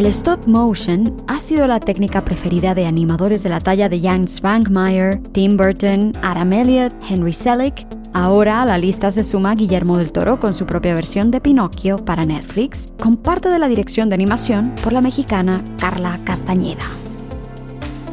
El stop motion ha sido la técnica preferida de animadores de la talla de Jan Svankmajer, Tim Burton, Adam Elliott, Henry Selick. Ahora a la lista se suma Guillermo del Toro con su propia versión de Pinocchio para Netflix, con parte de la dirección de animación por la mexicana Carla Castañeda.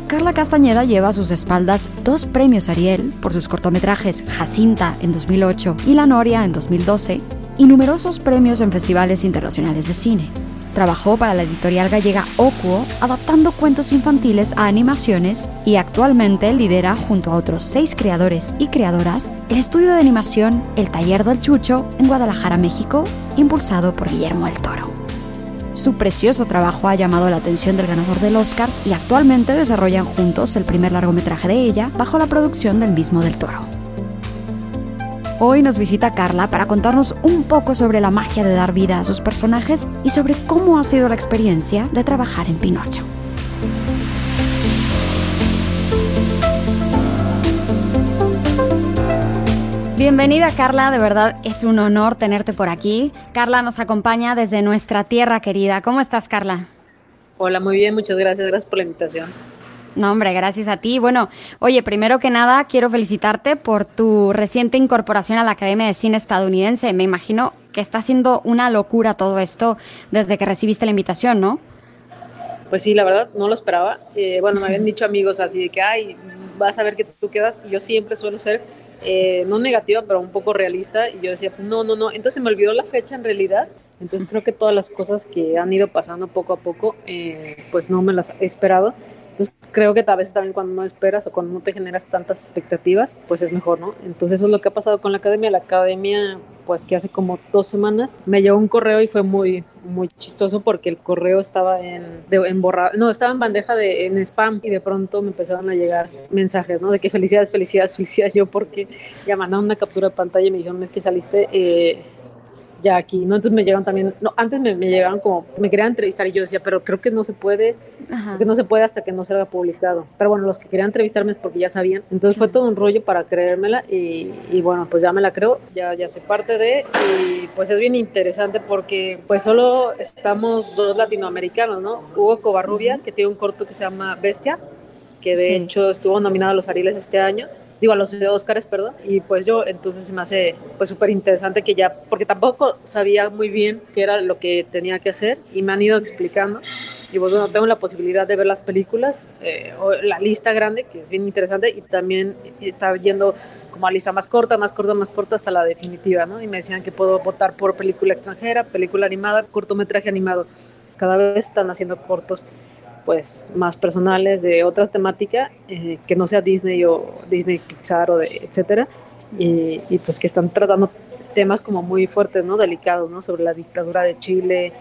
Carla Castañeda lleva a sus espaldas dos premios Ariel por sus cortometrajes Jacinta en 2008 y La Noria en 2012 y numerosos premios en festivales internacionales de cine. Trabajó para la editorial gallega Ocuo, adaptando cuentos infantiles a animaciones y actualmente lidera, junto a otros seis creadores y creadoras, el estudio de animación El Taller del Chucho en Guadalajara, México, impulsado por Guillermo del Toro. Su precioso trabajo ha llamado la atención del ganador del Oscar y actualmente desarrollan juntos el primer largometraje de ella bajo la producción del mismo del Toro. Hoy nos visita Carla para contarnos un poco sobre la magia de dar vida a sus personajes y sobre cómo ha sido la experiencia de trabajar en Pinocho. Bienvenida Carla, de verdad es un honor tenerte por aquí. Carla nos acompaña desde nuestra tierra querida. ¿Cómo estás Carla? Hola, muy bien, muchas gracias, gracias por la invitación. No, hombre, gracias a ti. Bueno, oye, primero que nada, quiero felicitarte por tu reciente incorporación a la Academia de Cine estadounidense. Me imagino que está siendo una locura todo esto desde que recibiste la invitación, ¿no? Pues sí, la verdad, no lo esperaba. Eh, bueno, me habían dicho amigos así de que, ay, vas a ver que tú quedas. Yo siempre suelo ser, eh, no negativa, pero un poco realista. Y yo decía, no, no, no. Entonces me olvidó la fecha en realidad. Entonces creo que todas las cosas que han ido pasando poco a poco, eh, pues no me las he esperado. Creo que a veces también cuando no esperas o cuando no te generas tantas expectativas, pues es mejor, ¿no? Entonces eso es lo que ha pasado con la academia. La academia, pues que hace como dos semanas, me llegó un correo y fue muy, muy chistoso porque el correo estaba en, borrado, no, estaba en bandeja de en spam y de pronto me empezaron a llegar mensajes, ¿no? De que felicidades, felicidades, felicidades. Yo porque ya mandaron una captura de pantalla y me dijeron, es que saliste... Eh, ya aquí, ¿no? Entonces me llegan también, no, antes me, me, llegaban como, me querían entrevistar y yo decía, pero creo que no se puede, que no se puede hasta que no se publicado. Pero bueno, los que querían entrevistarme es porque ya sabían. Entonces fue todo un rollo para creérmela y, y, bueno, pues ya me la creo, ya, ya soy parte de, y pues es bien interesante porque pues solo estamos dos latinoamericanos, ¿no? Hugo Covarrubias, que tiene un corto que se llama Bestia, que de hecho estuvo nominado a los Ariles este año digo, a los Oscars, perdón, y pues yo, entonces se me hace pues súper interesante que ya, porque tampoco sabía muy bien qué era lo que tenía que hacer y me han ido explicando y pues bueno, tengo la posibilidad de ver las películas, eh, o la lista grande, que es bien interesante, y también está yendo como a lista más corta, más corta, más corta hasta la definitiva, ¿no? Y me decían que puedo votar por película extranjera, película animada, cortometraje animado. Cada vez están haciendo cortos pues más personales de otra temática eh, que no sea Disney o Disney Pixar o de etcétera. Y, pues que están tratando temas como muy fuertes no delicados no sobre la dictadura de Chile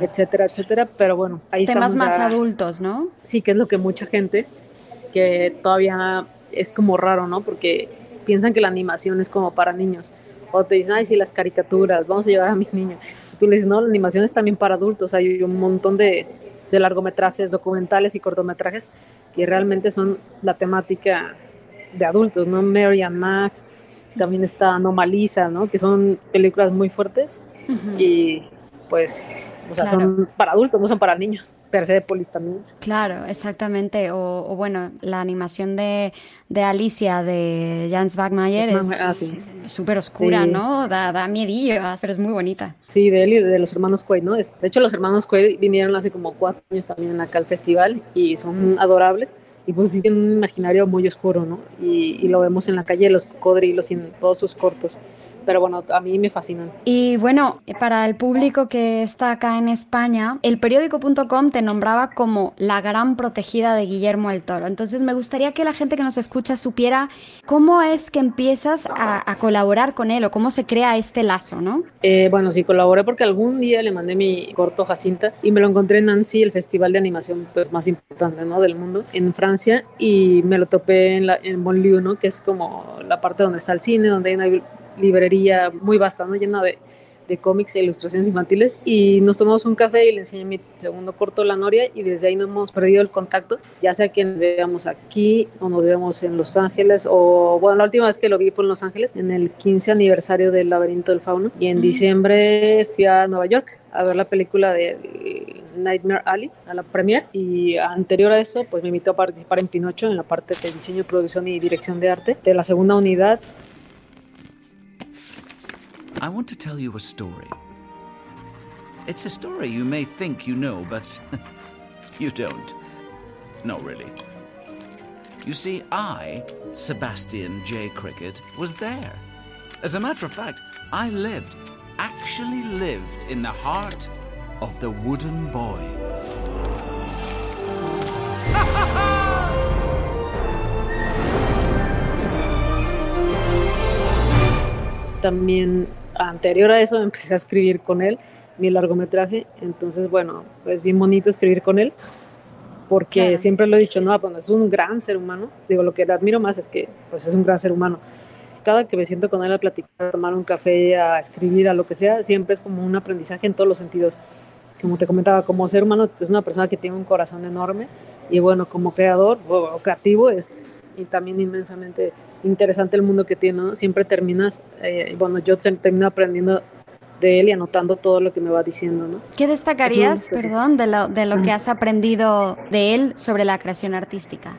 etcétera etcétera. Pero bueno ahí temas más adultos no sí que es lo que mucha gente que todavía es como raro no porque piensan que la animación es como para niños. O te dicen ay sí las caricaturas vamos a llevar a mis niños tú le dices no la animación es también para adultos hay un montón de de largometrajes, documentales y cortometrajes que realmente son la temática de adultos, ¿no? Mary and Max, también está Anomalisa, ¿no? Que son películas muy fuertes y pues, o sea, son para adultos, no son para niños. Persepolis también. Claro, exactamente. O, bueno, la animación de, de Alicia de Jans Wagmayer es ah, súper oscura, ¿no? Da, da miedillo, pero es muy bonita. Sí, de él y de los hermanos Quaid, ¿no? De hecho, los hermanos Quaid vinieron hace como cuatro años también acá al festival y son adorables. Y pues sí tienen un imaginario muy oscuro, ¿no? Y, y lo vemos en la calle, los cocodrilos y en todos sus cortos pero bueno, a mí me fascinan. Y bueno, para el público que está acá en España, el periódico.com te nombraba como la gran protegida de Guillermo el Toro. Entonces me gustaría que la gente que nos escucha supiera cómo es que empiezas a, colaborar con él o cómo se crea este lazo, ¿no? Eh, bueno, sí, colaboré porque algún día le mandé mi corto Jacinta y me lo encontré en Nancy, el festival de animación pues, más importante ¿no? del mundo, en Francia, y me lo topé en, la, en Bonlieu, ¿no? que es como la parte donde está el cine, donde hay una librería muy vasta, ¿no? llena de, de cómics e ilustraciones infantiles y nos tomamos un café y le enseñé mi segundo corto, La Noria, y desde ahí no hemos perdido el contacto, ya sea que nos veamos aquí o nos veamos en Los Ángeles o, bueno, la última vez que lo vi fue en Los Ángeles, en el 15 aniversario del Laberinto del Fauno, y en diciembre fui a Nueva York a ver la película de Nightmare Alley, a la premier, y anterior a eso, pues me invitó a participar en Pinocho en la parte de diseño, producción y dirección de arte de la segunda unidad. I want to tell you a story. It's a story you may think you know, but you don't. No, really. You see, I, Sebastian J. Cricket, was there. As a matter of fact, I lived, actually lived in the heart of the wooden boy. También anterior a eso empecé a escribir con él mi largometraje, entonces bueno, pues bien bonito escribir con él, porque siempre lo he dicho, no, pues es un gran ser humano, digo, lo que le admiro más es que pues es un gran ser humano. Cada que me siento con él a platicar, a tomar un café, a escribir, a lo que sea, siempre es como un aprendizaje en todos los sentidos. Como te comentaba, como ser humano es una persona que tiene un corazón enorme y bueno, como creador o creativo es y también inmensamente interesante el mundo que tiene, ¿no? Siempre terminas, eh, bueno, yo termino aprendiendo de él y anotando todo lo que me va diciendo, ¿no? ¿Qué destacarías, perdón, de lo, de lo que has aprendido de él sobre la creación artística?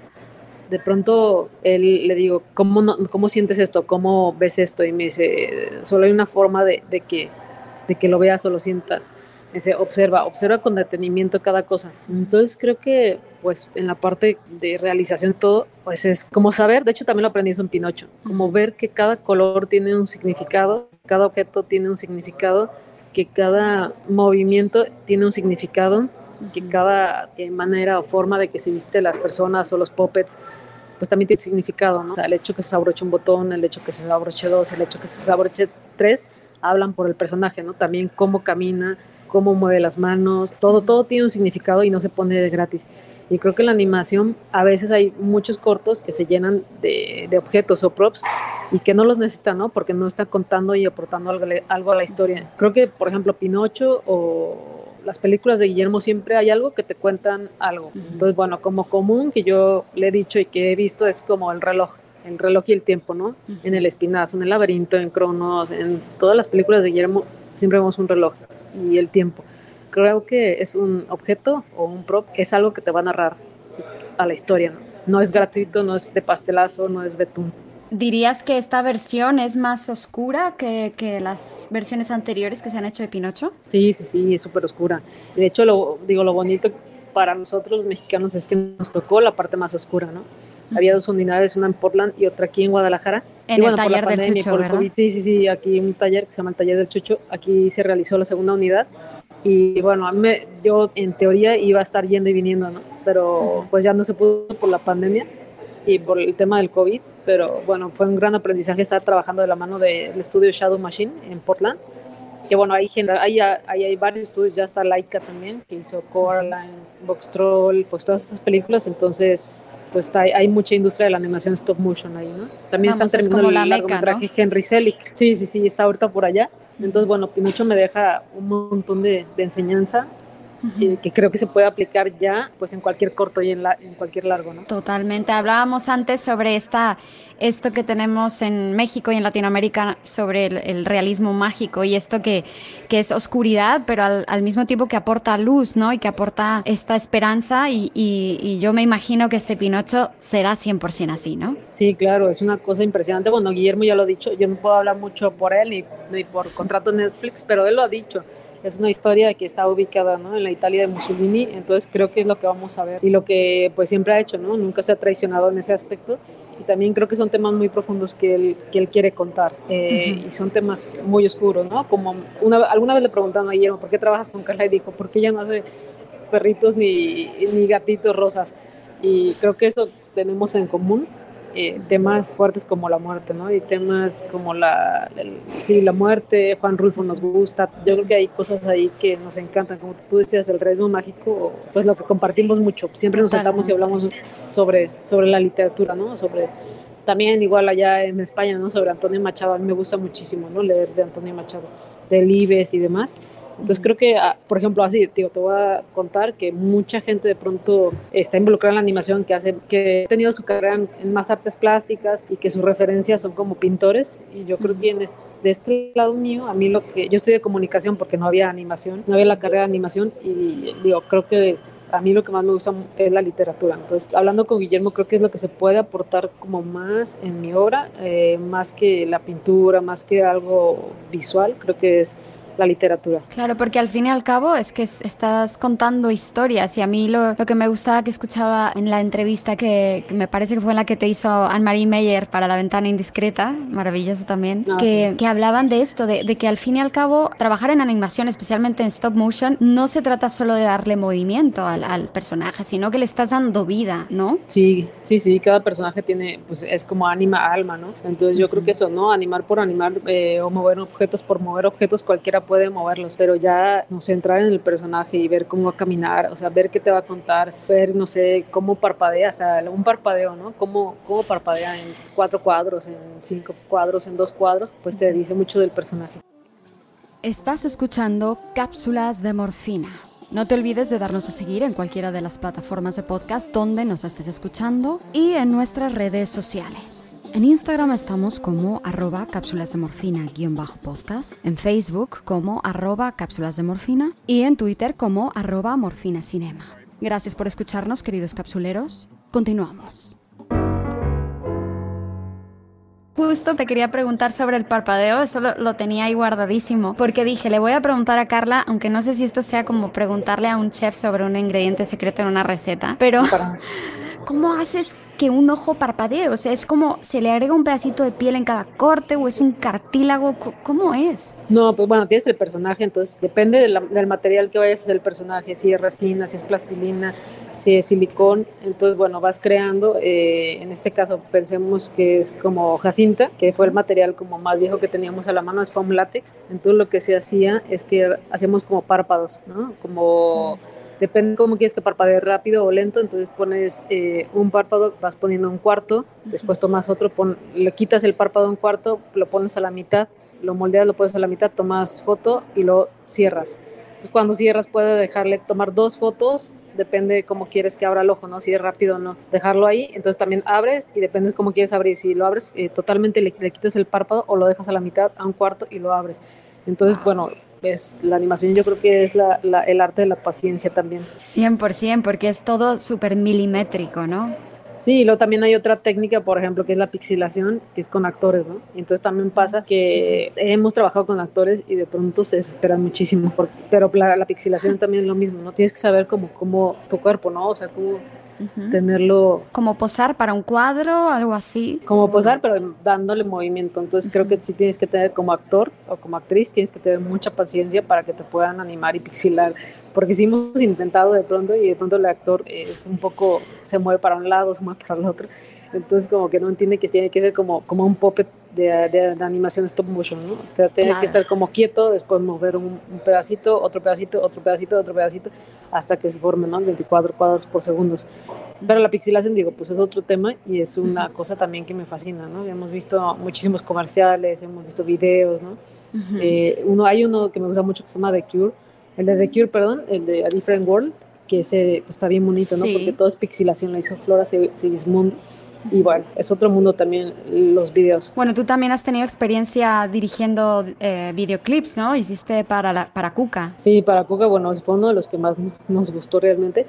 De pronto él le digo, ¿cómo, no, ¿cómo sientes esto? ¿Cómo ves esto? Y me dice, solo hay una forma de, de que, de que lo veas o lo sientas ese observa, observa con detenimiento cada cosa. Entonces creo que pues en la parte de realización todo, pues es como saber, de hecho también lo aprendí eso en Pinocho, como ver que cada color tiene un significado, cada objeto tiene un significado, que cada movimiento tiene un significado, que cada eh, manera o forma de que se viste las personas o los puppets pues también tiene significado, ¿no? O sea, el hecho que se abroche un botón, el hecho que se abroche dos, el hecho que se abroche tres, hablan por el personaje, ¿no? También cómo camina, cómo mueve las manos, todo, todo tiene un significado y no se pone de gratis. Y creo que la animación a veces hay muchos cortos que se llenan de, de objetos o props y que no los necesitan, ¿no? Porque no están contando y aportando algo, algo a la historia. Creo que, por ejemplo, Pinocho o las películas de Guillermo siempre hay algo que te cuentan algo. Entonces, bueno, como común que yo le he dicho y que he visto es como el reloj el reloj y el tiempo, ¿no? En el espinazo, en el laberinto, en Cronos, en todas las películas de Guillermo siempre vemos un reloj y el tiempo. Creo que es un objeto o un prop, es algo que te va a narrar a la historia. No, es gratuito, no es de pastelazo, no es betún. ¿Dirías que esta versión es más oscura que, que, las versiones anteriores que se han hecho de Pinocho? Sí, sí, sí, es súper oscura. De hecho, lo, digo, lo bonito para nosotros los mexicanos es que nos tocó la parte más oscura, ¿no? Había dos unidades, una en Portland y otra aquí en Guadalajara. En el taller del Chucho, ¿verdad? sí, sí, sí, aquí un taller que se llama el taller del Chucho. Aquí se realizó la segunda unidad. Y bueno, a mí yo en teoría iba a estar yendo y viniendo, ¿no? Pero pues ya no se pudo por la pandemia y por el tema del COVID. Pero bueno, fue un gran aprendizaje estar trabajando de la mano del estudio Shadow Machine en Portland. Que bueno, hay, hay, hay, hay varios estudios, ya está Laika también, que hizo Coraline, Box Troll, pues todas esas películas. Entonces pues está, hay mucha industria de la animación stop motion ahí, ¿no? También están terminando el largometraje Henry Selick. Sí, sí, sí, está ahorita por allá. Entonces, bueno, Pinocho me deja un montón de, de enseñanza que creo que se puede aplicar ya pues en cualquier corto y en, la, en cualquier largo, ¿no? Totalmente. Hablábamos antes sobre esta, esto que tenemos en México y en Latinoamérica sobre el, realismo mágico y esto que, que es oscuridad, pero al, mismo tiempo que aporta luz, ¿no? Y que aporta esta esperanza y, y, yo me imagino que este Pinocho será 100% así, ¿no? Sí, claro, es una cosa impresionante. Bueno, Guillermo ya lo ha dicho, yo no puedo hablar mucho por él ni, ni por contrato Netflix, pero él lo ha dicho es una historia que está ubicada ¿no? en la Italia de Mussolini, entonces creo que es lo que vamos a ver y lo que pues siempre ha hecho, ¿no? nunca se ha traicionado en ese aspecto y también creo que son temas muy profundos que él, que él quiere contar eh, y son temas muy oscuros, ¿no? Como una, alguna vez le preguntaron a Guillermo, ¿por qué trabajas con Carla? Y dijo, ¿por qué ella no hace perritos ni, ni gatitos rosas? Y creo que eso tenemos en común eh, temas fuertes como la muerte, ¿no? Y temas como la, sí, la muerte, Juan Rulfo nos gusta. Yo creo que hay cosas ahí que nos encantan, como tú decías, el realismo mágico, pues lo que compartimos mucho. Siempre nos sentamos y hablamos sobre, sobre la literatura, ¿no? Sobre también igual allá en España, ¿no? Sobre Antonio Machado. A mí me gusta muchísimo, ¿no? Leer de Antonio Machado, de Libes y demás. Entonces creo que, ah, por ejemplo, así, digo, te voy a contar que mucha gente de pronto está involucrada en la animación, que hace, que ha tenido su carrera en, más artes plásticas y que sus referencias son como pintores. Y yo creo que de este lado mío, a mí lo que, yo estudié comunicación porque no había animación, no había la carrera de animación y digo, creo que a mí lo que más me gusta es la literatura. Entonces, hablando con Guillermo, creo que es lo que se puede aportar como más en mi obra, eh, más que la pintura, más que algo visual, creo que es la literatura. Claro, porque al fin y al cabo es que estás contando historias y a mí lo, lo que me gustaba que escuchaba en la entrevista que, me parece que fue en la que te hizo Anne-Marie Meyer para La Ventana Indiscreta, maravilloso también, ah, que, que, hablaban de esto, de, de, que al fin y al cabo trabajar en animación, especialmente en stop motion, no se trata solo de darle movimiento al, al personaje, sino que le estás dando vida, ¿no? Sí, sí, sí, cada personaje tiene, pues es como anima, alma, ¿no? Entonces yo creo que eso, ¿no? Animar por animar eh, o mover objetos por mover objetos, cualquiera puede moverlos, pero ya, no sé, entrar en el personaje y ver cómo va a caminar, o sea, ver qué te va a contar, ver, no sé, cómo parpadea, o sea, un parpadeo, ¿no? Cómo, cómo parpadea en cuatro cuadros, en cinco cuadros, en dos cuadros, pues te dice mucho del personaje. Estás escuchando Cápsulas de Morfina. No te olvides de darnos a seguir en cualquiera de las plataformas de podcast donde nos estés escuchando y en nuestras redes sociales. En Instagram estamos como arroba cápsulas de morfina-podcast, en Facebook como arroba cápsulas de morfina y en Twitter como arroba morfina cinema. Gracias por escucharnos, queridos capsuleros. Continuamos. Justo te quería preguntar sobre el parpadeo, eso lo, tenía ahí guardadísimo, porque dije, le voy a preguntar a Carla, aunque no sé si esto sea como preguntarle a un chef sobre un ingrediente secreto en una receta, pero ¿cómo haces que un ojo parpadee? O sea, es como, ¿se le agrega un pedacito de piel en cada corte o es un cartílago? ¿Cómo es? No, pues bueno, tienes el personaje, entonces depende del material que vayas a hacer el personaje, si es resina, si es plastilina, si es silicón, entonces bueno, vas creando, eh, en este caso pensemos que es como jacinta, que fue el material como más viejo que teníamos a la mano, es foam látex, entonces lo que se hacía es que hacíamos como párpados, ¿no? Como... Depende cómo quieres que parpadee rápido o lento, entonces pones eh, un párpado, vas poniendo un cuarto, después tomas otro, le quitas el párpado a un cuarto, lo pones a la mitad, lo moldeas, lo pones a la mitad, tomas foto y lo cierras. Entonces cuando cierras puedes dejarle tomar dos fotos, depende de cómo quieres que abra el ojo, ¿no? Si es rápido o no. Dejarlo ahí, entonces también abres y depende de cómo quieres abrir. Si lo abres eh, totalmente, le, le quitas el párpado o lo dejas a la mitad, a un cuarto y lo abres. Entonces, bueno, es la animación yo creo que es la, el arte de la paciencia también. 100%, porque es todo súper milimétrico, ¿no? Sí, y luego también hay otra técnica, por ejemplo, que es la pixilación, que es con actores, ¿no? Entonces también pasa que hemos trabajado con actores y de pronto se desesperan muchísimo, pero la, la, pixilación también es lo mismo, ¿no? Tienes que saber cómo, cómo tu cuerpo, ¿no? O sea, cómo tenerlo... Como posar para un cuadro, algo así. Como posar, pero dándole movimiento. Entonces creo que sí tienes que tener como actor o como actriz, tienes que tener mucha paciencia para que te puedan animar y pixilar. Porque sí hemos intentado de pronto y de pronto el actor es un poco, se mueve para un lado, se mueve para el otro. Entonces como que no entiende que tiene que ser como, como un puppet de, de, animación stop motion, ¿no? O sea, tiene que estar como quieto, después mover un, pedacito, otro pedacito, otro pedacito, otro pedacito, hasta que se forme, ¿no? 24 cuadros por segundos. Pero la pixilación, digo, pues es otro tema y es una cosa también que me fascina, ¿no? Hemos visto muchísimos comerciales, hemos visto videos, ¿no? Eh, uno, hay uno que me gusta mucho que se llama The Cure, el de The Cure, perdón, el de A Different World, que ese, pues, está bien bonito, ¿no? Porque todo es pixilación, lo hizo Flora Sigismund y bueno, es otro mundo también los videos. Bueno, tú también has tenido experiencia dirigiendo eh, videoclips, ¿no? Hiciste para, la, para Cuca. Sí, para Cuca, bueno, fue uno de los que más nos gustó realmente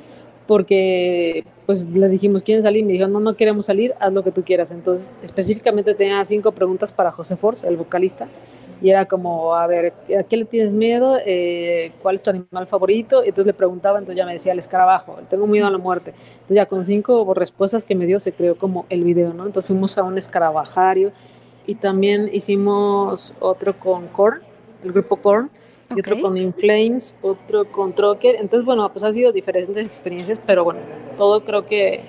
porque pues les dijimos, ¿quieren salir? Me dijeron, no, no queremos salir, haz lo que tú quieras. Entonces, específicamente tenía cinco preguntas para José Force, el vocalista, y era como, a ver, ¿a qué le tienes miedo? Eh, ¿Cuál es tu animal favorito? Y entonces le preguntaba, entonces ya me decía, el escarabajo, tengo miedo a la muerte. Entonces ya con cinco respuestas que me dio se creó como el video, ¿no? Entonces fuimos a un escarabajario y también hicimos otro con Korn, el grupo Korn, y otro con Inflames, otro con Trocker. Entonces, bueno, pues ha sido diferentes experiencias, pero bueno, todo creo que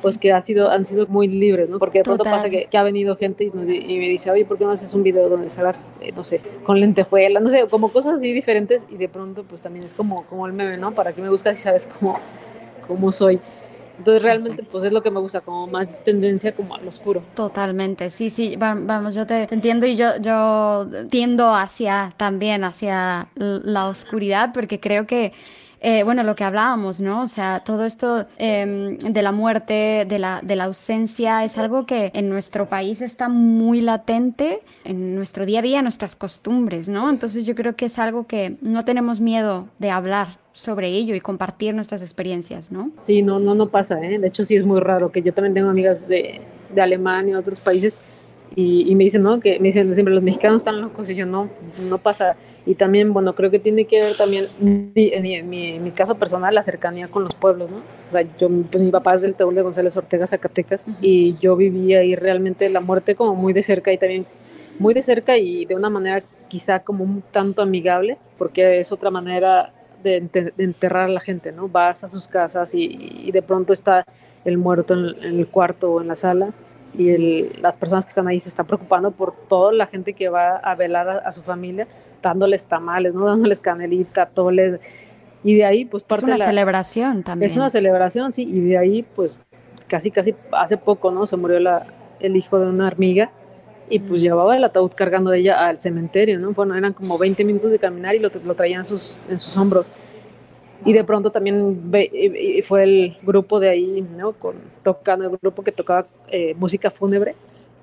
pues que ha sido, han sido muy libres, ¿no? Porque de pronto pasa que, ha venido gente y, me dice, oye, ¿por qué no haces un video donde salga, eh, no sé, con lentejuela, no sé, como cosas así diferentes y de pronto pues también es como, como el meme, ¿no? ¿Para qué me buscas si sabes cómo, cómo soy? Entonces realmente pues es lo que me gusta, como más tendencia como al oscuro. Totalmente, sí, sí, vamos, yo te, entiendo y yo, yo tiendo hacia también, hacia la oscuridad, porque creo que eh, bueno, lo que hablábamos, ¿no? O sea, todo esto em, de la muerte, de la, de la ausencia, es algo que en nuestro país está muy latente, en nuestro día a día, nuestras costumbres, ¿no? Entonces yo creo que es algo que no tenemos miedo de hablar sobre ello y compartir nuestras experiencias, ¿no? Sí, no, no, no pasa, ¿eh? De hecho, sí es muy raro que yo también tengo amigas de, de Alemania otros países y, me dicen, ¿no? Que me dicen siempre, los mexicanos están locos y yo no, no pasa. Y también, bueno, creo que tiene que ver también, en mi, en mi, caso personal, la cercanía con los pueblos, ¿no? O sea, yo, pues mi papá es del Teúl de González Ortega, Zacatecas, y yo vivía ahí realmente la muerte como muy de cerca y también muy de cerca y de una manera quizá como un tanto amigable, porque es otra manera de, enterrar a la gente, ¿no? Vas a sus casas y, de pronto está el muerto en, en el cuarto o en la sala y el, las personas que están ahí se están preocupando por toda la gente que va a velar a, su familia, dándoles tamales, ¿no? dándoles canelita, toles. Y de ahí, pues parte Es una celebración también. Es una celebración, sí. Y de ahí, pues casi, casi hace poco, ¿no? Se murió la, el hijo de una hormiga y pues mm. llevaba el ataúd cargando ella al cementerio, ¿no? Bueno, eran como 20 minutos de caminar y lo, lo traían sus, en sus hombros. Y de pronto también fue el grupo de ahí, ¿no? Con, tocando, el grupo que tocaba eh, música fúnebre.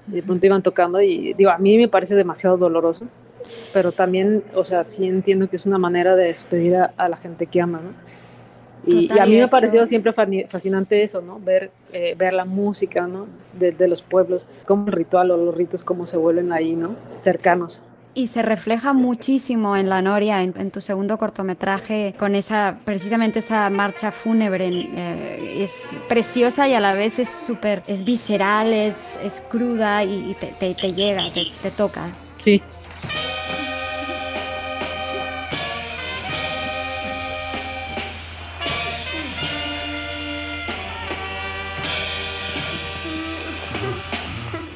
Y de pronto iban tocando y digo, a mí me parece demasiado doloroso, pero también, o sea, sí entiendo que es una manera de despedir a, la gente que ama, ¿no? Y, a mí me ha parecido siempre fascinante eso, ¿no? Ver, eh, ver la música, ¿no? De, de, los pueblos, como el ritual o los ritos, cómo se vuelven ahí, ¿no? Cercanos y se refleja muchísimo en La Noria, en, tu segundo cortometraje, con esa, precisamente esa marcha fúnebre. Eh, es preciosa y a la vez es súper, es visceral, es, es cruda y, te, te, llega, te, te toca. Sí,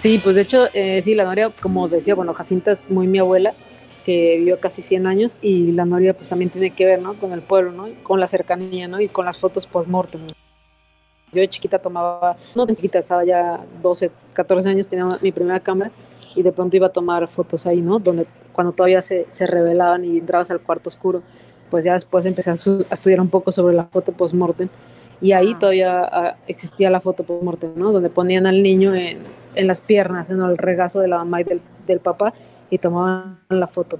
Sí, pues de hecho, eh, sí, la Noria, como decía, bueno, Jacinta es muy mi abuela, que vivió casi 100 años, y la Noria pues también tiene que ver, ¿no? Con el pueblo, ¿no? Con la cercanía, ¿no? Y con las fotos post-mortem. Yo de chiquita tomaba, no tan chiquita, estaba ya 12, 14 años, tenía mi primera cámara, y de pronto iba a tomar fotos ahí, ¿no? Donde cuando todavía se, se revelaban y entrabas al cuarto oscuro, pues ya después empecé a, a estudiar un poco sobre la foto post-mortem y ahí ah. todavía ah, existía la foto por muerte, ¿no? Donde ponían al niño en, en las piernas, en el regazo de la mamá y del, del papá y tomaban la foto.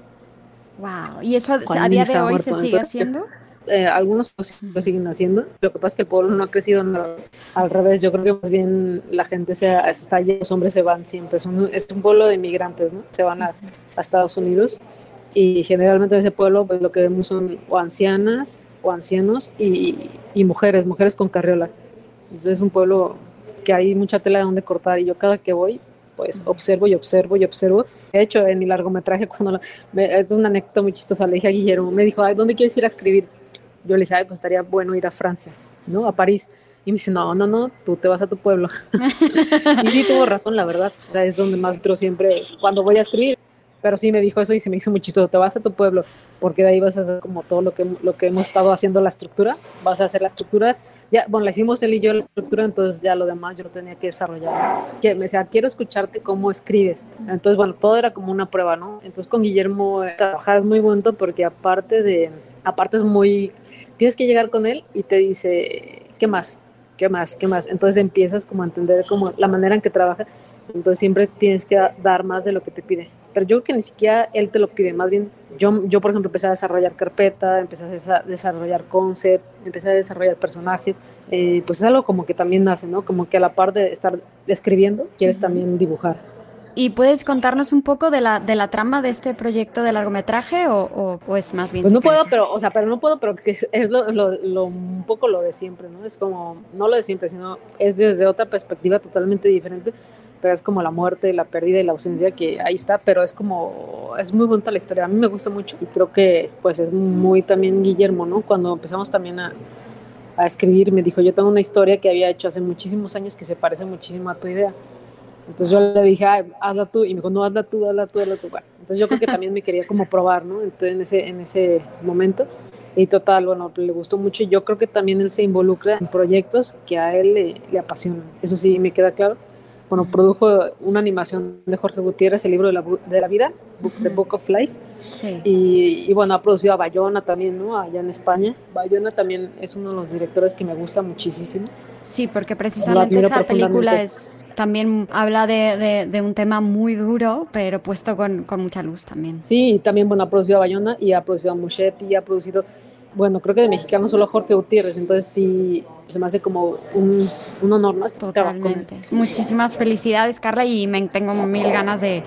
Wow, ¿y eso a día de hoy se sigue haciendo? Eh, algunos lo siguen haciendo. Lo que pasa es que el pueblo no ha crecido al revés. Yo creo que más bien la gente se, está allí, los hombres se van siempre. Es un, es un pueblo de inmigrantes, ¿no? Se van a, a, Estados Unidos y generalmente en ese pueblo pues lo que vemos son o ancianas o ancianos y, y, mujeres, mujeres con carriola. Entonces es un pueblo que hay mucha tela de donde cortar y yo cada que voy pues observo y observo y observo. De hecho, en mi largometraje, cuando es una anécdota muy chistosa, le dije a Guillermo, me dijo, Ay, ¿dónde quieres ir a escribir? Yo le dije, Ay, pues estaría bueno ir a Francia, ¿no? A París. Y me dice, no, no, no, tú te vas a tu pueblo. y sí, tuvo razón, la verdad. Es donde más pero siempre, cuando voy a escribir, pero sí me dijo eso y se me hizo muy chistoso, te vas a tu pueblo, porque de ahí vas a hacer como todo lo que, lo que hemos estado haciendo la estructura, vas a hacer la estructura, ya, bueno, la hicimos él y yo la estructura, entonces ya lo demás yo lo tenía que desarrollar. Me decía, quiero escucharte cómo escribes. Entonces, bueno, todo era como una prueba, ¿no? Entonces con Guillermo eh, trabajar es muy bueno porque aparte de, aparte es muy, tienes que llegar con él y te dice, ¿qué más? ¿Qué más? ¿Qué más? Entonces empiezas como a entender como la manera en que trabaja, entonces siempre tienes que dar más de lo que te pide pero yo creo que ni siquiera él te lo pide, más bien yo, yo por ejemplo empecé a desarrollar carpeta, empecé a desarrollar concept, empecé a desarrollar personajes, eh, pues es algo como que también nace, ¿no? Como que a la par de estar escribiendo, quieres también dibujar. ¿Y puedes contarnos un poco de la, de la trama de este proyecto de largometraje o, o, es más bien? Pues no puedo, pero, o sea, pero no puedo, pero es, es lo, lo, un poco lo de siempre, ¿no? Es como, no lo de siempre, sino es desde otra perspectiva totalmente diferente pero es como la muerte, la pérdida y la ausencia que ahí está, pero es como, es muy bonita la historia, a mí me gusta mucho y creo que pues es muy también Guillermo, ¿no? Cuando empezamos también a, a escribir, me dijo, yo tengo una historia que había hecho hace muchísimos años que se parece muchísimo a tu idea. Entonces yo le dije, hazla tú, y me dijo, no, hazla tú, hazla tú, hazla tú. Bueno, entonces yo creo que también me quería como probar, ¿no? Entonces en ese, en ese momento. Y total, bueno, le gustó mucho y yo creo que también él se involucra en proyectos que a él le, le apasionan. Eso sí, me queda claro. Bueno, produjo una animación de Jorge Gutiérrez, el libro de la, de la vida, The Book of Life. Sí. Y, y, bueno, ha producido a Bayona también, ¿no? Allá en España. Bayona también es uno de los directores que me gusta muchísimo. Sí, porque precisamente esa película es también habla de, de, de, un tema muy duro, pero puesto con, con, mucha luz también. Sí, y también, bueno, ha producido a Bayona y ha producido a Muschetti, ha producido bueno, creo que de mexicano solo Jorge Gutiérrez, entonces sí, se me hace como un, un honor, ¿no? Totalmente. Muchísimas felicidades, Carla, y me tengo mil ganas de,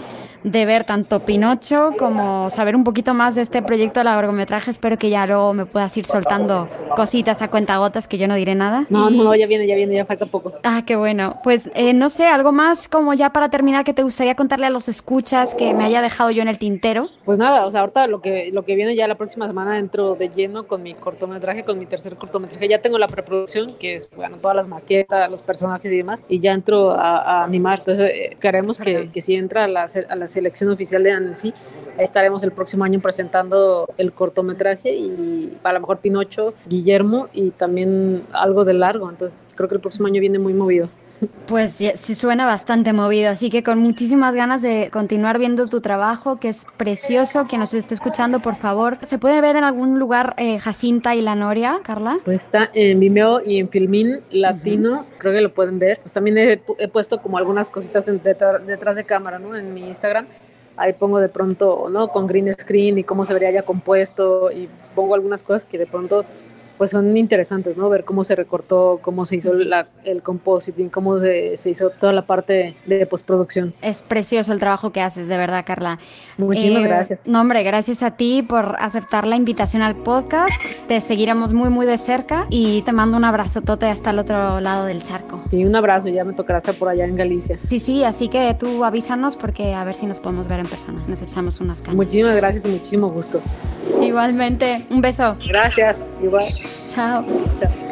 de ver tanto Pinocho como saber un poquito más de este proyecto de largometraje. Espero que ya luego me puedas ir soltando cositas a cuentagotas que yo no diré nada. No, no, ya viene, ya viene, ya falta poco. Ah, qué bueno. Pues eh, no sé, algo más como ya para terminar que te gustaría contarle a los escuchas que me haya dejado yo en el tintero. Pues nada, o sea, ahorita lo que, lo que viene ya la próxima semana entro de lleno con mi cortometraje, con mi tercer cortometraje. Ya tengo la preproducción, que es, bueno, todas las maquetas, los personajes y demás, y ya entro a, a animar. Entonces, eh, queremos que, que si entra a la, a la selección oficial de Annecy. Estaremos el próximo año presentando el cortometraje y a lo mejor Pinocho, Guillermo y también algo de largo. Entonces creo que el próximo año viene muy movido. Pues sí suena bastante movido, así que con muchísimas ganas de continuar viendo tu trabajo, que es precioso. Quien nos esté escuchando, por favor, ¿se puede ver en algún lugar eh, Jacinta y la Noria, Carla? Pues está en Vimeo y en Filmin Latino, uh -huh. creo que lo pueden ver. Pues también he, he puesto como algunas cositas en, detrás de cámara, ¿no? En mi Instagram ahí pongo de pronto, ¿no? Con green screen y cómo se vería ya compuesto y pongo algunas cosas que de pronto pues son interesantes, ¿no? Ver cómo se recortó, cómo se hizo la, el compositing, cómo se, se, hizo toda la parte de postproducción. Es precioso el trabajo que haces, de verdad, Carla. Muchísimas eh, gracias. No, hombre, gracias a ti por aceptar la invitación al podcast. Te seguiremos muy, muy de cerca y te mando un abrazo tote hasta el otro lado del charco. Sí, un abrazo, ya me tocará estar por allá en Galicia. Sí, sí, así que tú avísanos porque a ver si nos podemos ver en persona. Nos echamos unas cañas. Muchísimas gracias y muchísimo gusto. Igualmente, un beso. Gracias, igual. Chao. Chao.